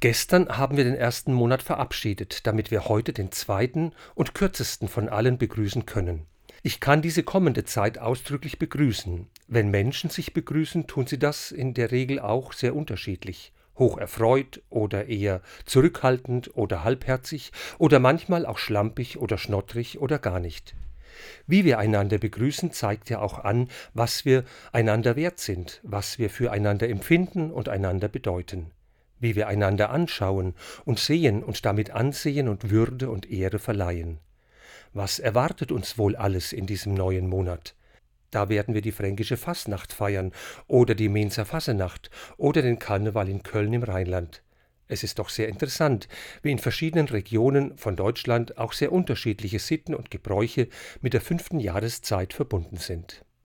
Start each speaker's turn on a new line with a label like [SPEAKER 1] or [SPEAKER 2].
[SPEAKER 1] Gestern haben wir den ersten Monat verabschiedet, damit wir heute den zweiten und kürzesten von allen begrüßen können. Ich kann diese kommende Zeit ausdrücklich begrüßen. Wenn Menschen sich begrüßen, tun sie das in der Regel auch sehr unterschiedlich. Hoch erfreut oder eher zurückhaltend oder halbherzig oder manchmal auch schlampig oder schnottrig oder gar nicht. Wie wir einander begrüßen, zeigt ja auch an, was wir einander wert sind, was wir füreinander empfinden und einander bedeuten wie wir einander anschauen und sehen und damit Ansehen und Würde und Ehre verleihen. Was erwartet uns wohl alles in diesem neuen Monat? Da werden wir die fränkische Fasnacht feiern oder die Mainzer Fassenacht oder den Karneval in Köln im Rheinland. Es ist doch sehr interessant, wie in verschiedenen Regionen von Deutschland auch sehr unterschiedliche Sitten und Gebräuche mit der fünften Jahreszeit verbunden sind.